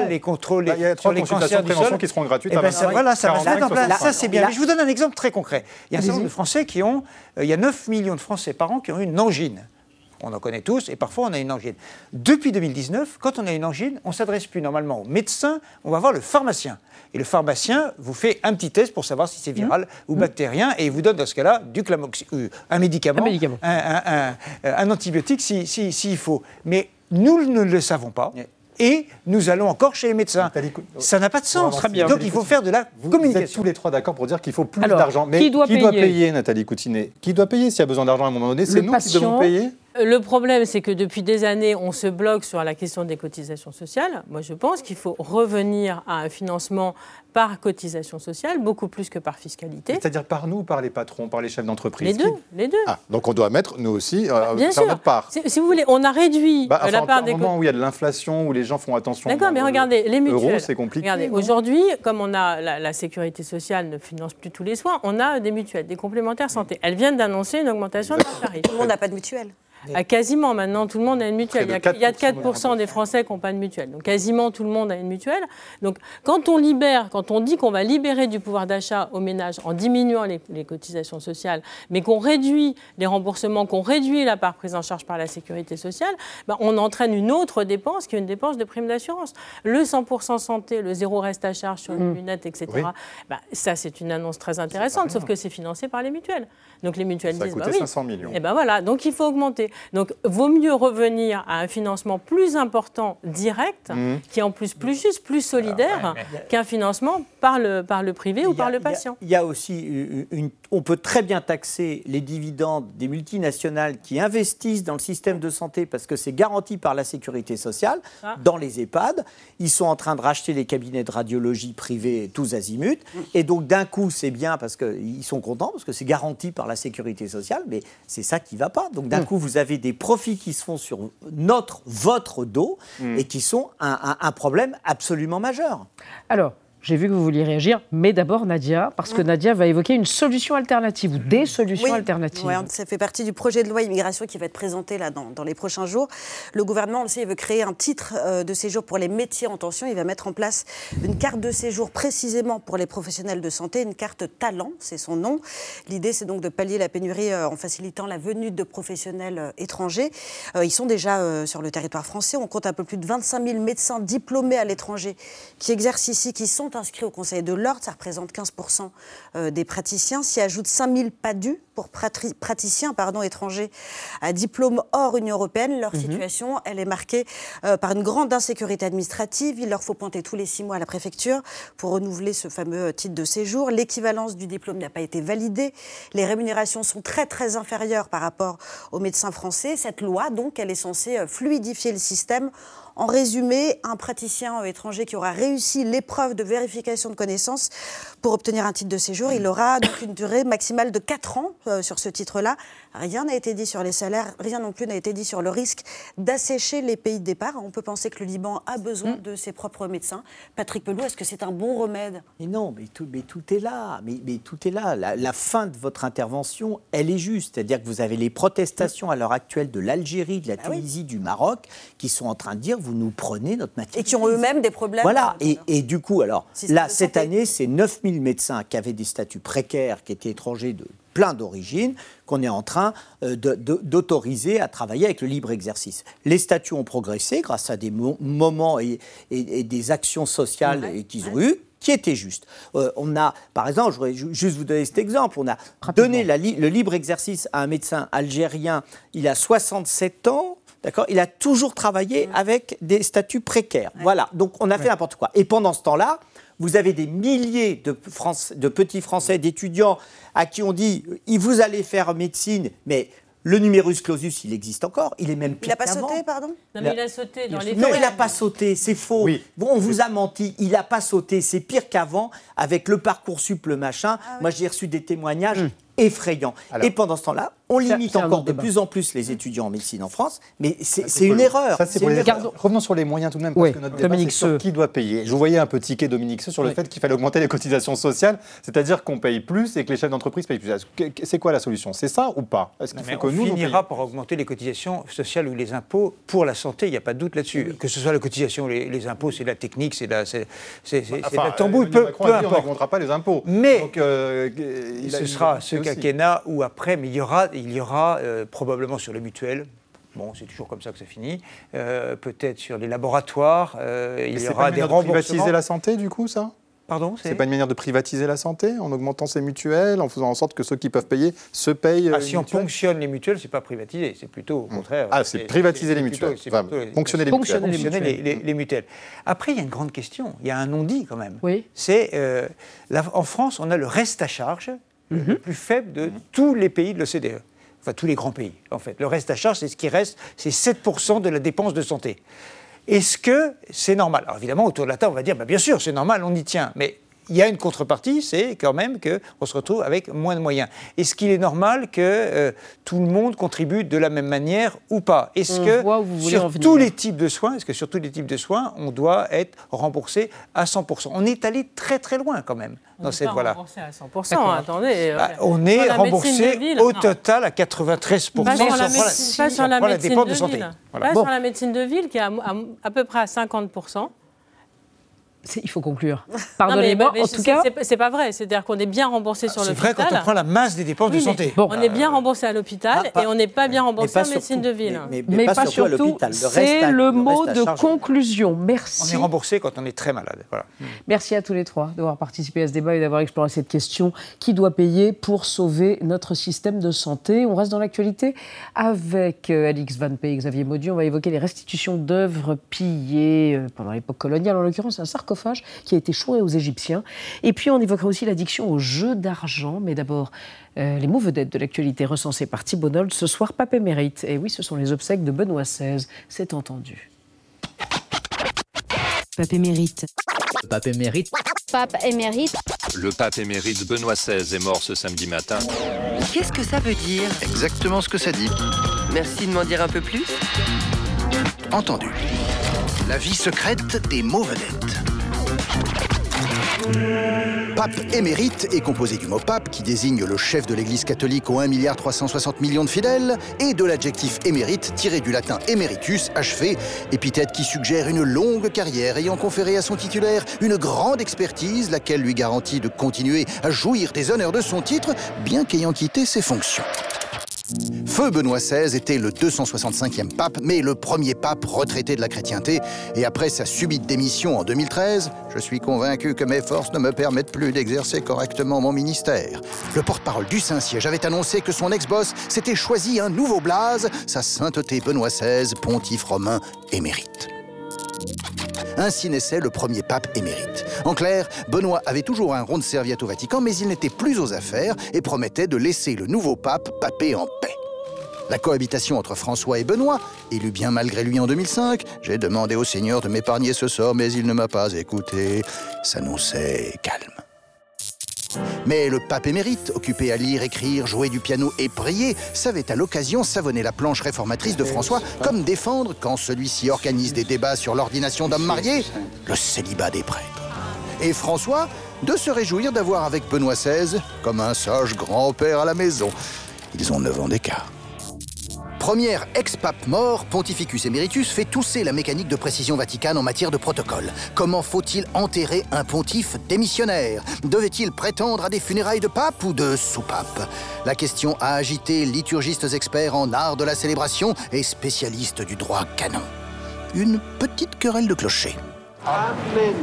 les contrôles, bah, il y a trois consultations de prévention qui seront gratuites. Et eh ben, ça, voilà, ça va Ça, c'est bien. Mais je vous donne un exemple très concret. Il y a un certain nombre de Français qui ont, il y a 9 millions de Français par an qui ont une angine. On en connaît tous, et parfois on a une angine. Depuis 2019, quand on a une angine, on s'adresse plus normalement au médecin, on va voir le pharmacien. Et le pharmacien vous fait un petit test pour savoir si c'est viral mmh. ou mmh. bactérien, et il vous donne dans ce cas-là du euh, un médicament, un, antibiotique s'il si, faut. Mais nous ne le savons pas. Et nous allons encore chez les médecins. Ça n'a pas de sens. Donc il faut faire de la vous, communication. Vous êtes tous les trois d'accord pour dire qu'il faut plus d'argent. Mais qui doit, payer, Nathalie Coutinet? Qui doit payer s'il y a besoin d'argent à un moment donné? C'est nous qui devons payer? Le problème, c'est que depuis des années, on se bloque sur la question des cotisations sociales. Moi, je pense qu'il faut revenir à un financement par cotisation sociale, beaucoup plus que par fiscalité. C'est-à-dire par nous, par les patrons, par les chefs d'entreprise? Les deux, les deux. Ah, donc on doit mettre, nous aussi, euh, Bien sûr. notre part. Si, vous voulez, on a réduit bah, la part des... moment où il y a de l'inflation, où les gens font attention... D'accord, mais regardez, les mutuelles... c'est compliqué. Regardez, aujourd'hui, comme on a la, la, sécurité sociale ne finance plus tous les soins, on a des mutuelles, des complémentaires santé. Elles viennent d'annoncer une augmentation de leur <laughs> tarif. Tout le monde n'a pas de mutuelle. Ah, quasiment, maintenant, tout le monde a une mutuelle. Il y a, 4%, des Français qui n'ont pas de mutuelle. Donc, quasiment tout le monde a une mutuelle. Donc, quand on libère, quand on dit qu'on va libérer du pouvoir d'achat aux ménages en diminuant les, cotisations sociales, mais qu'on réduit les remboursements, qu'on réduit la part prise en charge par la sécurité sociale, ben, on entraîne une autre dépense qui est une dépense de prime d'assurance. Le 100% santé, le zéro reste à charge sur les mmh. lunettes, etc. Ben, ça, c'est une annonce très intéressante, sauf que c'est financé par les mutuelles. Donc les mutuelles ça disent, bah oui. 500 millions. Et ben voilà, donc il faut augmenter. Donc vaut mieux revenir à un financement plus important, direct, mmh. qui est en plus plus juste, plus solidaire, qu'un financement par le, par le privé ou par le patient. Il y, a aussi une, on peut très bien taxer les dividendes des multinationales qui investissent dans le système de santé parce que c'est garanti par la sécurité sociale. Dans les EHPAD, ils sont en train de racheter les cabinets de radiologie privés tous azimuts. Mmh. Et donc d'un coup, c'est bien parce qu'ils sont contents parce que c'est garanti par la sécurité sociale, mais c'est ça qui ne va pas. Donc d'un mm. coup, vous avez des profits qui se font sur notre, votre dos mm. et qui sont un problème absolument majeur. Alors, j'ai vu que vous vouliez réagir, mais d'abord Nadia, parce que mm. Nadia va évoquer une solution alternative ou des solutions alternatives. Oui, ça fait partie du projet de loi immigration qui va être présenté là, dans, les prochains jours. Le gouvernement, on il veut créer un titre euh, de séjour pour les métiers en tension. Il va mettre en place une carte de séjour précisément pour les professionnels de santé, une carte talent, c'est son nom. L'idée, c'est donc de pallier la pénurie euh, en facilitant la venue de professionnels euh, étrangers. ils sont déjà sur le territoire français. On compte un peu plus de 25 000 médecins diplômés à l'étranger qui exercent ici, qui sont inscrits au Conseil de l'ordre, ça représente 15% euh, des praticiens. S'y ajoutent 5000 PADU pour praticiens pardon, étrangers à diplôme hors Union européenne. Leur mhm. situation, elle est marquée euh, par une grande insécurité administrative. Il leur faut pointer tous les six mois à la préfecture pour renouveler ce fameux titre de séjour. L'équivalence du diplôme n'a pas été validée. Les rémunérations sont très très inférieures par rapport aux médecins français. Cette loi, donc, elle est censée euh, fluidifier le système en résumé, un praticien étranger qui aura réussi l'épreuve de vérification de connaissances pour obtenir un titre de séjour, il aura donc une durée maximale de 4 ans euh, sur ce titre-là. Rien n'a été dit sur les salaires, rien non plus n'a été dit sur le risque d'assécher les pays de départ. On peut penser que le Liban a besoin mm. de ses propres médecins. Patrick Pelou, est-ce que c'est un bon remède? Mais non, mais tout, mais tout est là. Mais, mais tout est là. La, fin de votre intervention, elle est juste. C'est-à-dire que vous avez les protestations à l'heure actuelle de l'Algérie, de la ah Tunisie, du Maroc, qui sont en train de dire vous nous prenez notre matière. Et qui ont eux-mêmes des problèmes. Voilà. Et, et, du coup, alors, là, cette année, c'est 9000 médecins qui avaient des statuts précaires, qui étaient étrangers de plein d'origines qu'on est en train euh, d'autoriser à travailler avec le libre exercice. Les statuts ont progressé grâce à des moments et, des actions sociales qu'ils ont eues qui étaient justes. Euh, on a, par exemple, je voudrais juste vous donner cet exemple, on a donné le libre exercice à un médecin algérien, il a 67 ans, D'accord? Il a toujours travaillé avec des statuts précaires. Voilà. Donc on a fait n'importe quoi. Et pendant ce temps-là, vous avez des milliers de, de petits Français, d'étudiants à qui on dit vous allez faire médecine, mais le numerus clausus, il existe encore. Il est même pire Il n'a pas sauté, pardon? Non, mais il a sauté dans les Non, il n'a pas sauté, c'est faux. Bon, on vous a menti, il n'a pas sauté. C'est pire qu'avant, avec le parcours le machin. Ah Moi, j'ai reçu des témoignages. Hum effrayant. et pendant ce temps-là, on limite encore de plus en plus les étudiants en médecine en France, mais c'est une erreur. Revenons sur les moyens tout de même, parce que notre débat, c'est sur qui doit payer. Je vous voyais un peu ticket, Dominique sur le fait qu'il fallait augmenter les cotisations sociales, c'est-à-dire qu'on paye plus et que les chefs d'entreprise payent plus. C'est quoi la solution? C'est ça ou pas? Est-ce qu'il faut que on nous finira par augmenter les cotisations sociales ou les impôts pour la santé, il n'y a pas de doute là-dessus. Que ce soit la cotisation ou les, impôts, c'est la technique, c'est la, c'est, la tambouille, peu, peu importe. On n'augmentera pas les impôts. Mais euh, ce sera ce quinquennat ou après, mais il y aura, il y aura euh, probablement sur les mutuelles, Bon, c'est toujours comme ça que ça finit. Euh, peut-être sur les laboratoires, euh, il y aura des remboursements. De privatiser la santé, du coup, ça? Pardon C'est pas une manière de privatiser la santé en augmentant ses mutuelles, en faisant en sorte que ceux qui peuvent payer se payent. Ah, si on ponctionne les mutuelles, c'est pas privatiser, c'est plutôt au hmm. contraire. Ah, c'est privatiser les mutuelles. ponctionner les mutuelles. Ponctionner les, mutuelles. Après, il y a une grande question. Il y a un non-dit quand même. Oui. C'est en France, on a le reste à charge le mhm. plus faible de tous les pays de l'OCDE. Enfin, tous les grands pays, en fait. Le reste à charge, c'est ce qui reste, c'est 7% de la dépense de santé. Est-ce que c'est normal? Alors évidemment, autour de la table, on va dire, bah, bien sûr, c'est normal, on y tient. Mais il y a une contrepartie, c'est quand même qu'on se retrouve avec moins de moyens. Est-ce qu'il est normal que euh, tout le monde contribue de la même manière ou pas? Est-ce que sur tous les types de soins, est-ce que sur tous les types de soins, on doit être remboursé à 100% On est allé très très loin quand même dans cette voie-là. Remboursé à 100%, attendez. Bah, on est remboursé au total à 93% pas sur la, médecine, sur la, médecine de, santé. Pas sur la médecine de ville qui est à peu près à 50% il faut conclure. Pardonnez-moi, en tout cas... C'est pas vrai, c'est-à-dire qu'on est bien remboursé sur l'hôpital. C'est vrai quand on prend la masse des dépenses de santé. On est bien remboursé à l'hôpital et on n'est pas bien remboursé en médecine de ville. Mais, pas, surtout, c'est le mot de conclusion. Merci. On est remboursé quand on est très malade. Merci à tous les trois d'avoir participé à ce débat et d'avoir exploré cette question. Qui doit payer pour sauver notre système de santé? On reste dans l'actualité avec euh, Alix Van Pey et Xavier Maudu. On va évoquer les restitutions d'œuvres pillées euh, pendant l'époque coloniale, en l'occurrence un sarcophage qui a été chouré aux Égyptiens. Et puis on évoquera aussi l'addiction au jeu d'argent, mais d'abord euh, les mots vedettes de l'actualité recensés par Thibault ce soir, Pape émérite. Et oui, ce sont les obsèques de Benoît XVI, c'est entendu. Pape émérite. Pape émérite. Pape émérite. Le pape émérite Benoît XVI est mort ce samedi matin. Qu'est-ce que ça veut dire? Exactement ce que ça dit. Merci de m'en dire un peu plus. Entendu. La vie secrète des mots vedettes. Pape émérite est composé du mot pape qui désigne le chef de l'Église catholique aux 1 milliard 360 millions de fidèles et de l'adjectif émérite tiré du latin emeritus, achevé, épithète qui suggère une longue carrière ayant conféré à son titulaire une grande expertise, laquelle lui garantit de continuer à jouir des honneurs de son titre, bien qu'ayant quitté ses fonctions. Feu Benoît XVI était le 265e pape, mais le premier pape retraité de la chrétienté. Et après sa subite démission en 2013, je suis convaincu que mes forces ne me permettent plus d'exercer correctement mon ministère. Le porte-parole du Saint-Siège avait annoncé que son ex-boss s'était choisi un nouveau blaze, sa sainteté Benoît XVI, pontife romain émérite. Ainsi naissait le premier pape émérite. En clair, Benoît avait toujours un rond de serviette au Vatican, mais il n'était plus aux affaires et promettait de laisser le nouveau pape paper en paix. La cohabitation entre François et Benoît, élu bien malgré lui en 2005, j'ai demandé au Seigneur de m'épargner ce sort, mais il ne m'a pas écouté, s'annonçait calme. Mais le pape émérite, occupé à lire, écrire, jouer du piano et prier, savait à l'occasion savonner la planche réformatrice de François, comme défendre, quand celui-ci organise des débats sur l'ordination d'hommes mariés, le célibat des prêtres. Et François, de se réjouir d'avoir avec Benoît XVI comme un sage grand-père à la maison. Ils ont neuf ans d'écart. Première ex-pape mort, Pontificus Emeritus fait tousser la mécanique de précision vaticane en matière de protocole. Comment faut-il enterrer un pontife démissionnaire? Devait-il prétendre à des funérailles de pape ou de sous-pape? La question a agité liturgistes experts en art de la célébration et spécialistes du droit canon. Une petite querelle de clocher. Amen.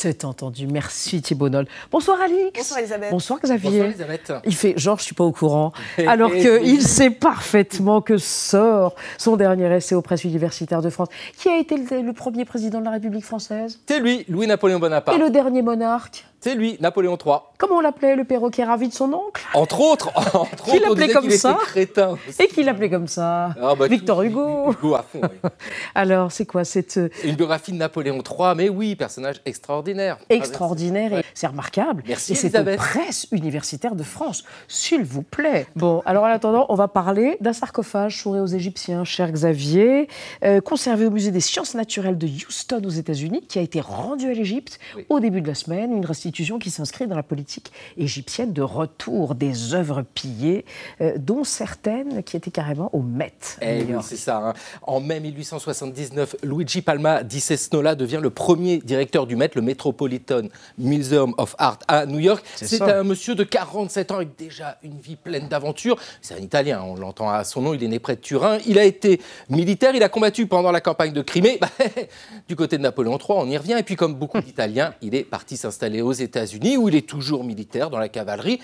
C'est entendu. Merci Thibault Nol. Bonsoir Alix. Bonsoir Elisabeth. Bonsoir Xavier. Bonsoir Elisabeth. Il fait genre je suis pas au courant, <laughs> alors qu'il sait parfaitement que sort son dernier essai aux presses universitaires de France. Qui a été le, le premier président de la République française? C'est lui, Louis-Napoléon Bonaparte. Et le dernier monarque? C'est lui, Napoléon III. Comment on l'appelait le perroquet ravi de son oncle? Entre autres, <laughs> entre Qui autres, on l'appelait disait comme qu'il était ça crétin. Et qui l'appelait comme ça? Ah, bah, Victor tout- Hugo. Hugo à fond, oui. <laughs> Alors c'est quoi cette euh, Une biographie de Napoléon III, mais oui, personnage extraordinaire. extraordinaire et c'est remarquable. Merci, et c'est aux Elisabeth. presses universitaires de France, s'il vous plaît. Bon, alors en attendant, on va parler d'un sarcophage souré aux Égyptiens, cher Xavier, euh, conservé au musée des sciences naturelles de Houston aux États-Unis, qui a été rendu à l'Égypte au début de la semaine. Une restitution qui s'inscrit dans la politique égyptienne de retour des œuvres pillées, euh, dont certaines qui étaient carrément au Met. Eh oui, c'est ça. hein. En mai 1879, Luigi Palma di Cesnola devient le premier directeur du Met, le Metropolitan Museum of Art à New York. C'est un monsieur de 47 ans avec déjà une vie pleine d'aventures. C'est un Italien, on l'entend à son nom, il est né près de Turin. Il a été militaire, il a combattu pendant la campagne de Crimée. Bah, <laughs> du côté de Napoléon III, on y revient. Et puis comme beaucoup d'Italiens, il est parti s'installer aux États-Unis où il est toujours militaire dans la cavalerie.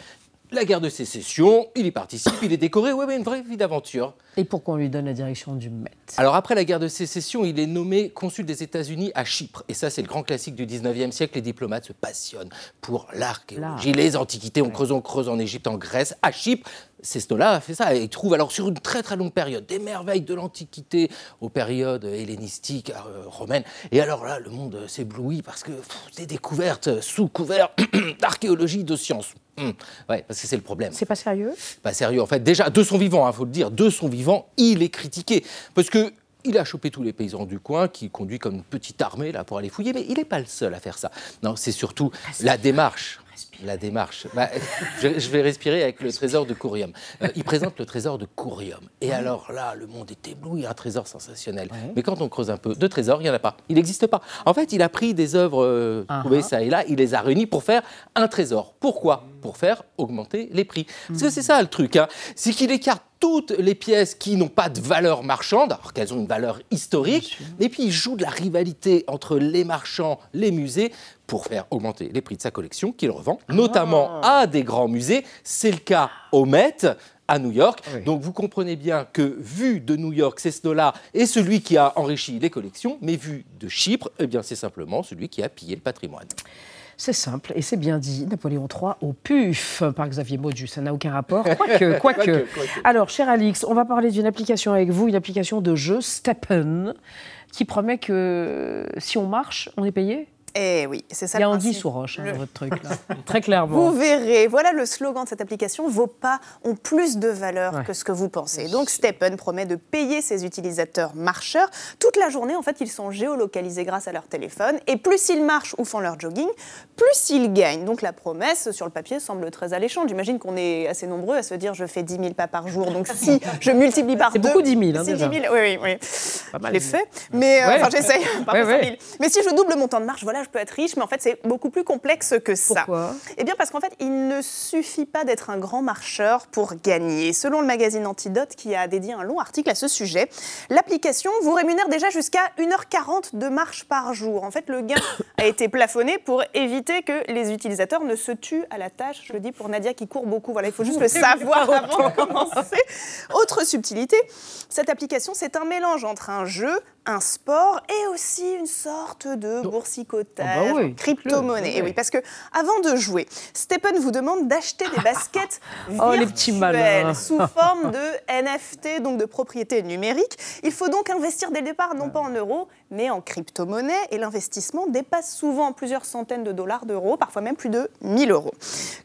La guerre de sécession, il y participe, il est décoré. Ouais, ouais, une vraie vie d'aventure. Et pourquoi on lui donne la direction du Met? Alors après la guerre de sécession, il est nommé consul des États-Unis à Chypre. Et ça, c'est le grand classique du 19e siècle. Les diplomates se passionnent pour l'archéologie, les antiquités. On creuse, on creuse en Égypte, en Grèce, à Chypre. Cesnola a fait ça. Et il trouve alors sur une très très longue période des merveilles de l'Antiquité aux périodes hellénistiques, euh, romaines. Et alors là, le monde s'éblouit parce que pff, des découvertes sous couvert <coughs> d'archéologie, de sciences. Hum, Ouais, parce que c'est le problème. C'est pas sérieux? Pas sérieux, en fait. Déjà, de son vivant, il faut le dire, de son vivant, il est critiqué. Parce que. Il a chopé tous les paysans du coin, qui conduit comme une petite armée là pour aller fouiller, mais il n'est pas le seul à faire ça. Non, c'est surtout la démarche. La démarche. Bah, <laughs> je, je vais respirer avec le trésor de Courium. Euh, il présente le trésor de Courium. Et alors là, le monde est ébloui, un trésor sensationnel. Mais quand on creuse un peu, de trésors, il n'y en a pas. Il n'existe pas. En fait, il a pris des œuvres euh, trouvées ça et là, il les a réunies pour faire un trésor. Pourquoi? Pour faire augmenter les prix. Parce que c'est ça le truc. hein. C'est qu'il écarte toutes les pièces qui n'ont pas de valeur marchande, alors qu'elles ont une valeur historique, et puis il joue de la rivalité entre les marchands, les musées, pour faire augmenter les prix de sa collection qu'il revend, notamment à des grands musées. C'est le cas au Met, à New York. Donc vous comprenez bien que vu de New York, c'est Cesnola est celui qui a enrichi les collections, mais vu de Chypre, eh bien c'est simplement celui qui a pillé le patrimoine. C'est simple et c'est bien dit. Napoléon III au puf par Xavier Maudu, ça n'a aucun rapport. <laughs> Quoique, quoique. Alors, cher Alix, on va parler d'une application avec vous, une application de jeu, Steppen, qui promet que si on marche, on est payé? Eh oui, c'est ça Il y a le anguille sous roche, hein, Le- votre truc, là. <laughs> Très clairement. Vous verrez, voilà le slogan de cette application, vos pas ont plus de valeur Ouais. que ce que vous pensez. Donc Steppen promet de payer ses utilisateurs marcheurs. Toute la journée, en fait, ils sont géolocalisés grâce à leur téléphone. Et plus ils marchent ou font leur jogging, plus ils gagnent. Donc la promesse, sur le papier, semble très alléchante. J'imagine qu'on est assez nombreux à se dire, je fais 10 000 pas par jour. Donc si <laughs> je multiplie par C'est deux... beaucoup 10 000, hein, c'est déjà. 10 000, oui, oui, oui. Pas Je mal, l'ai 10 fait, 000. mais euh, Ouais. enfin j'essaye, pas Ouais, pour 100 000. ouais. Mais si je double mon temps de marche, voilà, je peux être riche, mais en fait c'est beaucoup plus complexe que ça. Pourquoi? Eh bien parce qu'en fait, il ne suffit pas d'être un grand marcheur pour gagner. Selon le magazine Antidote, qui a dédié un long article à ce sujet, l'application vous rémunère déjà jusqu'à 1h40 de marche par jour. En fait, le gain <coughs> a été plafonné pour éviter que les utilisateurs ne se tuent à la tâche. Je le dis pour Nadia qui court beaucoup. Voilà, il faut juste le <laughs> savoir avant de commencer. Autre subtilité, cette application, c'est un mélange entre un jeu, un sport et aussi une sorte de Ah bah oui, crypto-monnaie. Et oui, parce que avant de jouer, Stephen vous demande d'acheter des baskets <laughs> Oh, les petits malins. virtuelles sous forme de <laughs> NFT, donc de propriété numérique. Il faut donc investir dès le départ, non pas en euros, en crypto-monnaie et l'investissement dépasse souvent plusieurs centaines de dollars d'euros, parfois même plus de 1000 euros.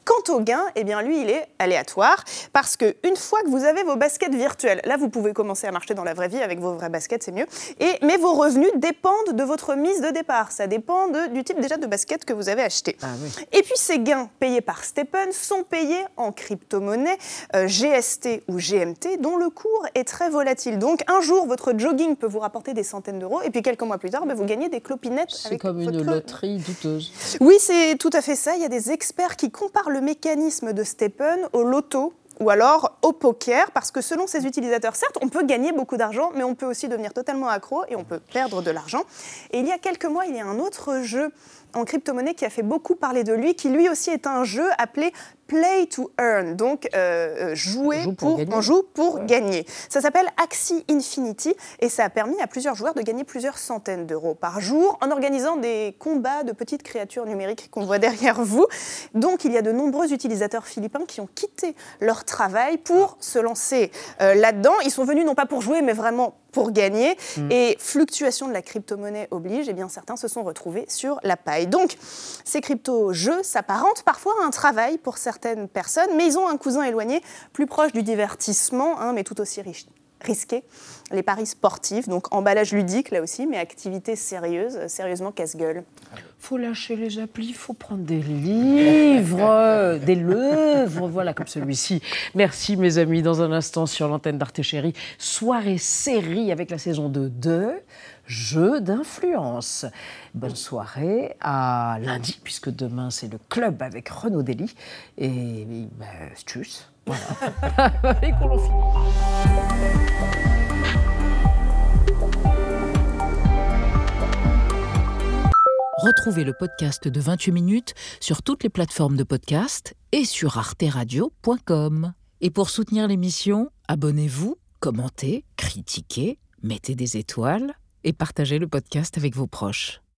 Quant au gain, eh bien lui, il est aléatoire parce qu'une fois que vous avez vos baskets virtuelles, là vous pouvez commencer à marcher dans la vraie vie avec vos vraies baskets, c'est mieux, et, mais vos revenus dépendent de votre mise de départ, ça dépend du type déjà de basket que vous avez acheté. Ah et puis ces gains payés par Stepen sont payés en crypto-monnaie euh, GST ou GMT dont le cours est très volatile. Donc un jour, votre jogging peut vous rapporter des centaines d'euros et puis quelques mois plus tard, ben, vous gagnez des clopinettes. C'est comme une loterie douteuse. Oui, c'est tout à fait ça. Il y a des experts qui comparent le mécanisme de Stepen au loto ou alors au poker, parce que selon ses utilisateurs, certes, on peut gagner beaucoup d'argent, mais on peut aussi devenir totalement accro et on peut perdre de l'argent. Et il y a quelques mois, il y a un autre jeu en crypto-monnaie qui a fait beaucoup parler de lui, qui lui aussi est un jeu appelé play to earn, donc euh, euh, jouer pour, on joue pour gagner. Ça s'appelle Axie Infinity et ça a permis à plusieurs joueurs de gagner plusieurs centaines d'euros par jour en organisant des combats de petites créatures numériques qu'on voit <laughs> derrière vous. Donc il y a de nombreux utilisateurs philippins qui ont quitté leur travail pour se lancer euh, là-dedans. Ils sont venus non pas pour jouer mais vraiment pour gagner. Mm. Et fluctuation de la crypto-monnaie oblige, et eh bien certains se sont retrouvés sur la paille. Donc ces crypto-jeux s'apparentent parfois à un travail pour certains personnes, mais ils ont un cousin éloigné, plus proche du divertissement, hein, mais tout aussi risqué. Les paris sportifs, donc emballage ludique là aussi, mais activité sérieuse, sérieusement casse-gueule. Faut lâcher les applis, faut prendre des livres, des lèvres, voilà comme celui-ci. Merci mes amis, dans un instant sur l'antenne d'Arte Chérie, soirée série avec la saison 2 de Jeux d'influence. Bonne soirée à lundi, puisque demain c'est le club avec Renaud Dely. Et ben, tchuss. Voilà. <laughs> finit. Retrouvez le podcast de 28 minutes sur toutes les plateformes de podcast et sur arteradio.com. Et pour soutenir l'émission, abonnez-vous, commentez, critiquez, mettez des étoiles et partagez le podcast avec vos proches.